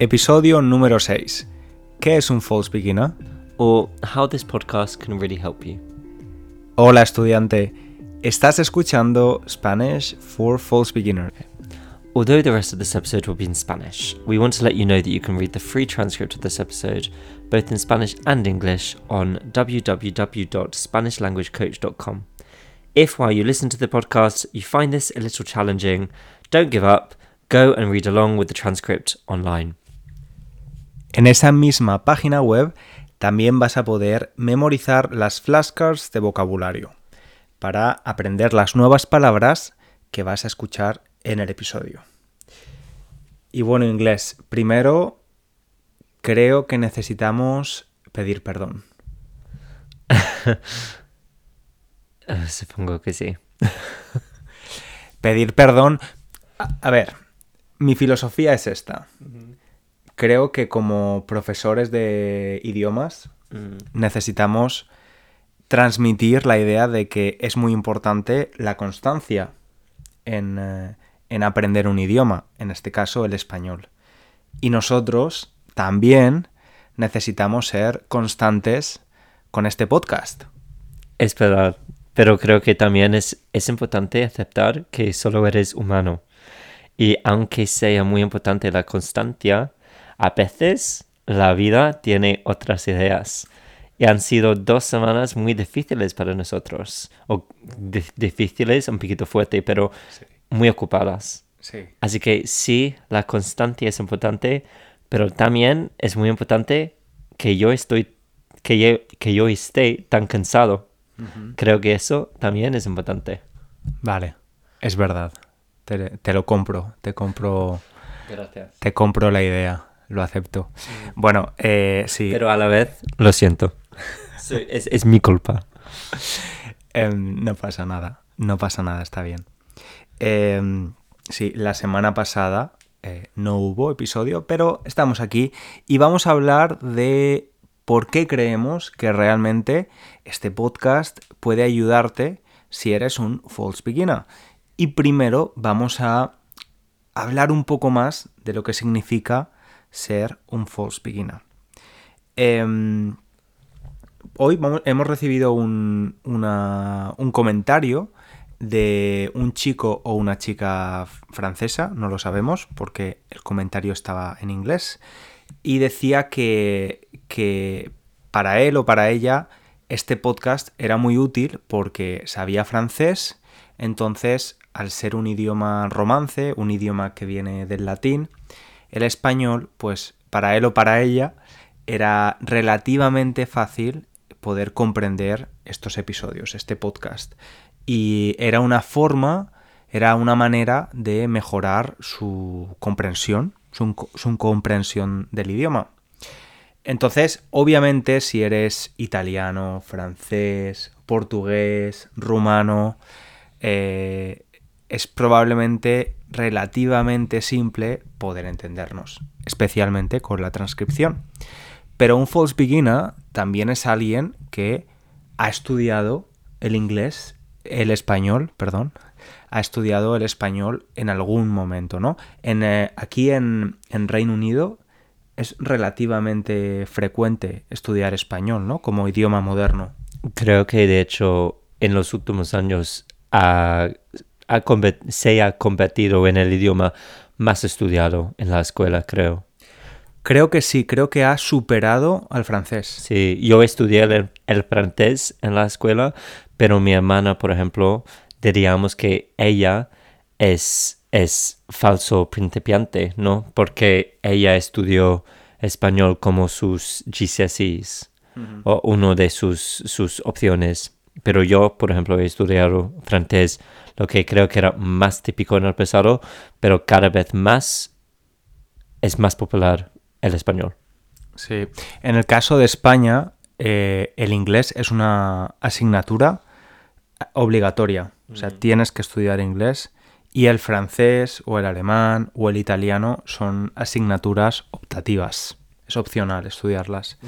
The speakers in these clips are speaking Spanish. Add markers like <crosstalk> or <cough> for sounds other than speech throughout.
Episodio número 6. ¿Qué es un false beginner? Or how this podcast can really help you. Hola estudiante, estás escuchando Spanish for False Beginner. Although the rest of this episode will be in Spanish, we want to let you know that you can read the free transcript of this episode, both in Spanish and English, on www.spanishlanguagecoach.com. If while you listen to the podcast you find this a little challenging, don't give up, go and read along with the transcript online. En esa misma página web también vas a poder memorizar las flashcards de vocabulario para aprender las nuevas palabras que vas a escuchar en el episodio. Y bueno, inglés, primero creo que necesitamos pedir perdón. <laughs> Supongo que sí. <laughs> Pedir perdón. A, a ver, mi filosofía es esta. Creo que como profesores de idiomas Mm. necesitamos transmitir la idea de que es muy importante la constancia en, eh, en aprender un idioma, en este caso el español. Y nosotros también necesitamos ser constantes con este podcast. Es verdad, pero creo que también es, es importante aceptar que solo eres humano. Y aunque sea muy importante la constancia, a veces la vida tiene otras ideas. Y han sido dos semanas muy difíciles para nosotros. O di- difíciles, un poquito fuerte, pero muy ocupadas. Sí. Así que sí, la constancia es importante, pero también es muy importante que yo estoy, que yo, que yo esté tan cansado. Creo que eso también es importante. Vale, es verdad. Te, te lo compro, te compro, Gracias. te compro la idea, lo acepto. Bueno, eh, sí. Pero a la vez, lo siento. Soy- es, <laughs> es mi culpa. Em, no pasa nada, no pasa nada, está bien. Em, sí, la semana pasada eh, no hubo episodio, pero estamos aquí y vamos a hablar de por qué creemos que realmente este podcast puede ayudarte si eres un false beginner. Y primero vamos a hablar un poco más de lo que significa ser un false beginner. Em, hoy hemos recibido un, comentario de un chico o una chica francesa, no lo sabemos porque el comentario estaba en inglés, y decía que para él o para ella este podcast era muy útil porque sabía francés, entonces al ser un idioma romance, un idioma que viene del latín, el español, pues para él o para ella era relativamente fácil poder comprender estos episodios, este podcast. Y era una forma, era una manera de mejorar su comprensión, su, comprensión del idioma. Entonces, obviamente, si eres italiano, francés, portugués, rumano, eh, es probablemente relativamente simple poder entendernos, especialmente con la transcripción. Pero un false beginner también es alguien que ha estudiado el inglés, el español, perdón, ha estudiado el español en algún momento, ¿no? En, eh, aquí en, en Reino Unido es relativamente frecuente estudiar español, ¿no? Como idioma moderno. Creo que de hecho en los últimos años ha- ha se ha convertido en el idioma más estudiado en la escuela, creo. Creo que sí, creo que ha superado al francés. Sí, yo estudié el, el francés en la escuela, pero mi hermana, por ejemplo, diríamos que ella es, es falso principiante, ¿no? Porque ella estudió español como sus GCSEs o uno de sus, sus opciones. Pero yo, por ejemplo, he estudiado francés, lo que creo que era más típico en el pasado, pero cada vez más es más popular el español. Sí. En el caso de España, eh, el inglés es una asignatura obligatoria. O sea, tienes que estudiar inglés. Y el francés o el alemán o el italiano son asignaturas optativas. Es opcional estudiarlas.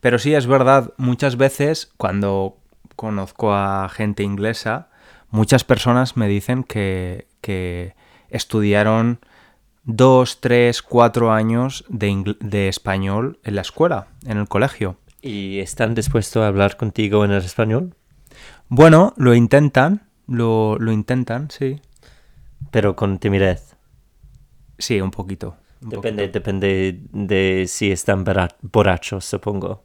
Pero sí es verdad, muchas veces cuando conozco a gente inglesa, muchas personas me dicen que, que estudiaron dos, tres, cuatro años de, de español en la escuela, en el colegio. ¿Y están dispuestos a hablar contigo en el español? Bueno, lo intentan, lo, lo intentan, sí. Pero con timidez. Sí, un poquito. un Depende, poquito. depende de si están borrachos, supongo.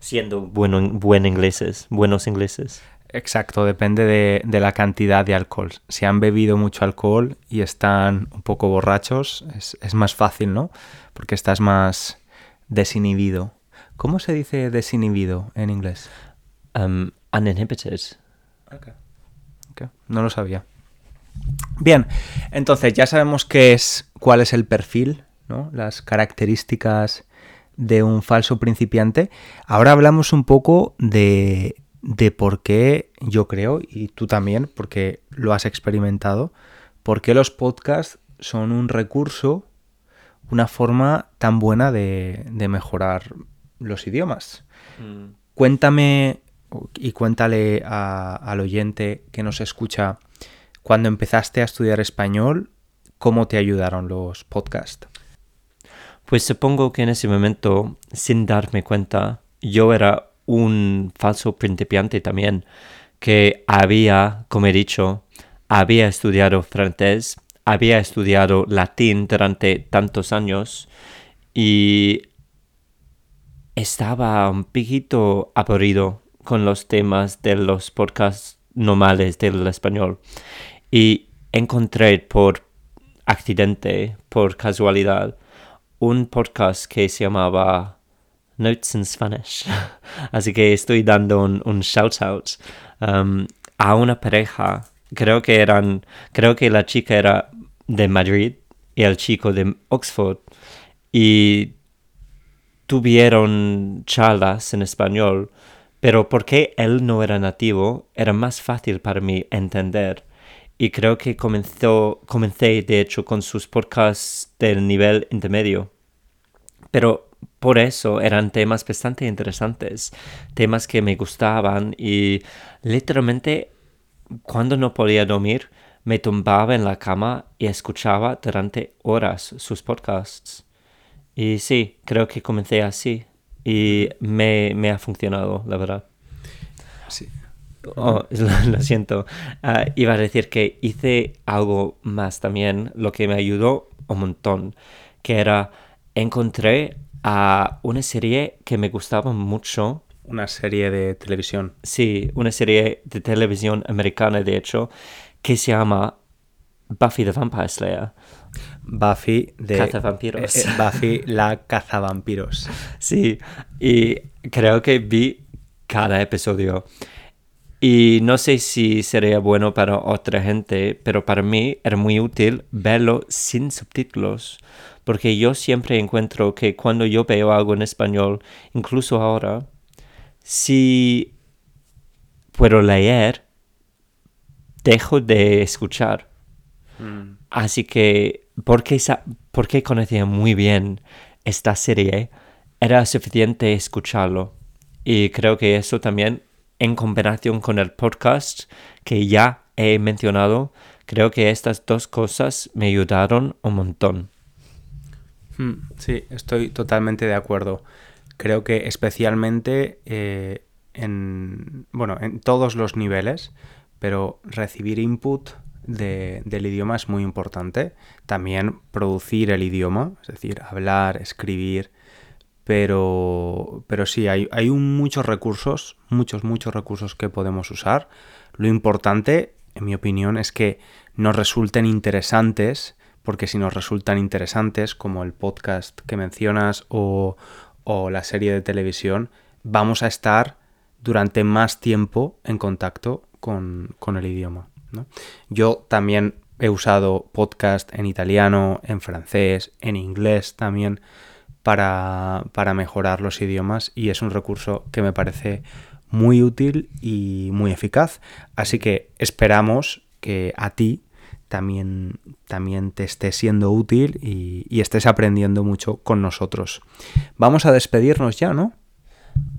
Siendo bueno, buen ingleses, buenos ingleses. Exacto, depende de, de la cantidad de alcohol. Si han bebido mucho alcohol y están un poco borrachos, es, es más fácil, ¿no? Porque estás más desinhibido. ¿Cómo se dice desinhibido en inglés? Um, uninhibited. No lo sabía. Bien, entonces ya sabemos qué es, cuál es el perfil, ¿no? Las características de un falso principiante. Ahora hablamos un poco de, de por qué yo creo, y tú también, porque lo has experimentado, por qué los podcasts son un recurso, una forma tan buena de, de mejorar los idiomas. Cuéntame y cuéntale a- al oyente que nos escucha, cuando empezaste a estudiar español, ¿cómo te ayudaron los podcasts? Pues supongo que en ese momento, sin darme cuenta, yo era un falso principiante también, que había, como he dicho, había estudiado francés, había estudiado latín durante tantos años y estaba un poquito aburrido con los temas de los podcasts normales del español. Y encontré por accidente, por casualidad, un podcast que se llamaba Notes in Spanish. <laughs> Así que estoy dando un, un shout out um, a una pareja. Creo que eran, creo que la chica era de Madrid y el chico de Oxford. Y tuvieron charlas en español, pero porque él no era nativo, era más fácil para mí entender. Y creo que comenzó, comencé, de hecho, con sus podcasts del nivel intermedio. Pero por eso eran temas bastante interesantes, temas que me gustaban y literalmente cuando no podía dormir me tumbaba en la cama y escuchaba durante horas sus podcasts. Y sí, creo que comencé así y me, me ha funcionado, la verdad. Sí. Oh, <laughs> lo, lo siento. Ah, iba a decir que hice algo más también, lo que me ayudó un montón, que era encontré a una serie que me gustaba mucho. Una serie de televisión. Sí, una serie de televisión americana, de hecho, que se llama Buffy the Vampire Slayer. Buffy de... Cazavampiros. eh, eh, Buffy la cazavampiros. Sí, y creo que vi cada episodio. Y no sé si sería bueno para otra gente, pero para mí era muy útil verlo sin subtítulos, porque yo siempre encuentro que cuando yo veo algo en español, incluso ahora, si puedo leer, dejo de escuchar. Así que, porque, porque conocía muy bien esta serie, era suficiente escucharlo. Y creo que eso también, en combinación con el podcast que ya he mencionado, creo que estas dos cosas me ayudaron un montón. Mm, Sí, estoy totalmente de acuerdo. Creo que especialmente eh, en, bueno, en todos los niveles, pero recibir input de- del idioma es muy importante. También producir el idioma, es decir, hablar, escribir, pero, pero sí, hay, hay muchos recursos, muchos, muchos recursos que podemos usar. Lo importante, en mi opinión, es que nos resulten interesantes, porque si nos resultan interesantes, como el podcast que mencionas o, o la serie de televisión, vamos a estar durante más tiempo en contacto con, con el idioma. ¿no? Yo también he usado podcast en italiano, en francés, en inglés también para, para mejorar los idiomas y es un recurso que me parece muy útil y muy eficaz. Así que esperamos que a ti también, también te esté siendo útil y, y estés aprendiendo mucho con nosotros. Vamos a despedirnos ya, ¿no?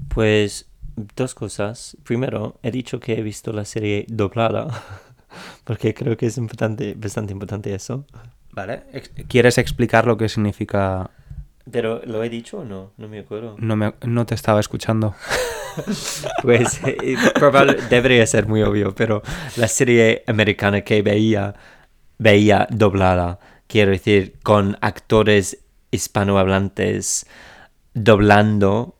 Pues dos cosas. Primero, he dicho que he visto la serie doblada, <laughs> porque creo que es importante, bastante importante eso. ¿Vale? ¿Quieres explicar lo que significa? Pero, ¿lo he dicho o no? No me acuerdo. No, me, no te estaba escuchando. <laughs> Pues eh, probable- debería ser muy obvio, pero la serie americana que veía, veía doblada, quiero decir, con actores hispanohablantes doblando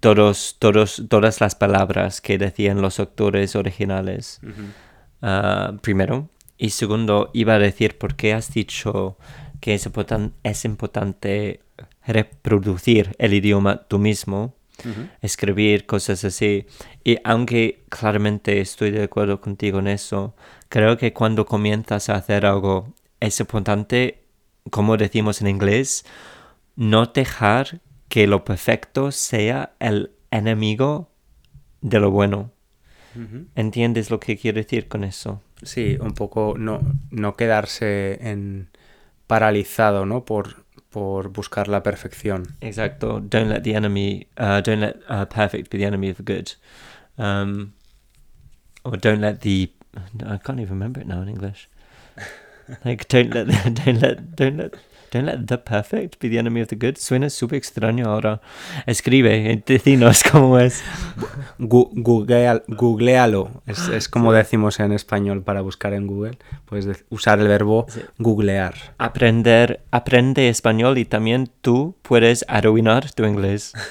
todos, todos, todas las palabras que decían los actores originales. Ah, primero. Y segundo, iba a decir por qué has dicho que es, importan- es importante reproducir el idioma tú mismo, escribir cosas así. Y aunque claramente estoy de acuerdo contigo en eso, creo que cuando comienzas a hacer algo, es importante, como decimos en inglés, no dejar que lo perfecto sea el enemigo de lo bueno. ¿Entiendes lo que quiero decir con eso? Sí, un poco no, no quedarse en paralizado, ¿no? Por, por buscar la perfección. Exacto. Don't let the enemy, uh, don't let uh, perfect be the enemy of the good. Um, or don't let the, I can't even remember it now in English. Like don't let, <laughs> don't let, don't let, don't let the perfect be the enemy of the good. Suena súper extraño ahora. Escribe, eh, decinos <laughs> cómo es. Gu- googlealo, es, es como decimos en español para buscar en Google. Puedes usar el verbo Sí. googlear. Aprender, aprende español y también tú puedes arruinar tu inglés. <laughs>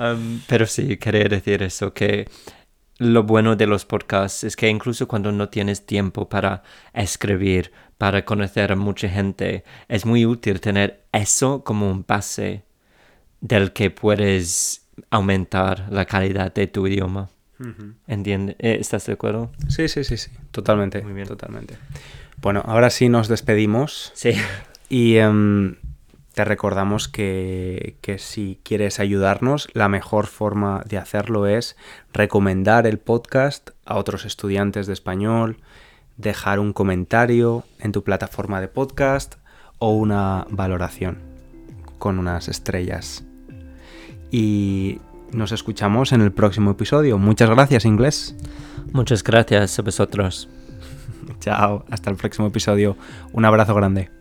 Um, pero sí, quería decir eso, que lo bueno de los podcasts es que incluso cuando no tienes tiempo para escribir, para conocer a mucha gente, es muy útil tener eso como un base del que puedes aumentar la calidad de tu idioma. ¿Entiendes? ¿Estás de acuerdo? Sí, sí, sí, sí, totalmente, Muy bien. totalmente. Bueno, ahora sí nos despedimos Sí. y em, te recordamos que, que si quieres ayudarnos, la mejor forma de hacerlo es recomendar el podcast a otros estudiantes de español, dejar un comentario en tu plataforma de podcast o una valoración con unas estrellas. Y nos escuchamos en el próximo episodio. Muchas gracias, inglés. Muchas gracias a vosotros. <laughs> Chao, hasta el próximo episodio. Un abrazo grande.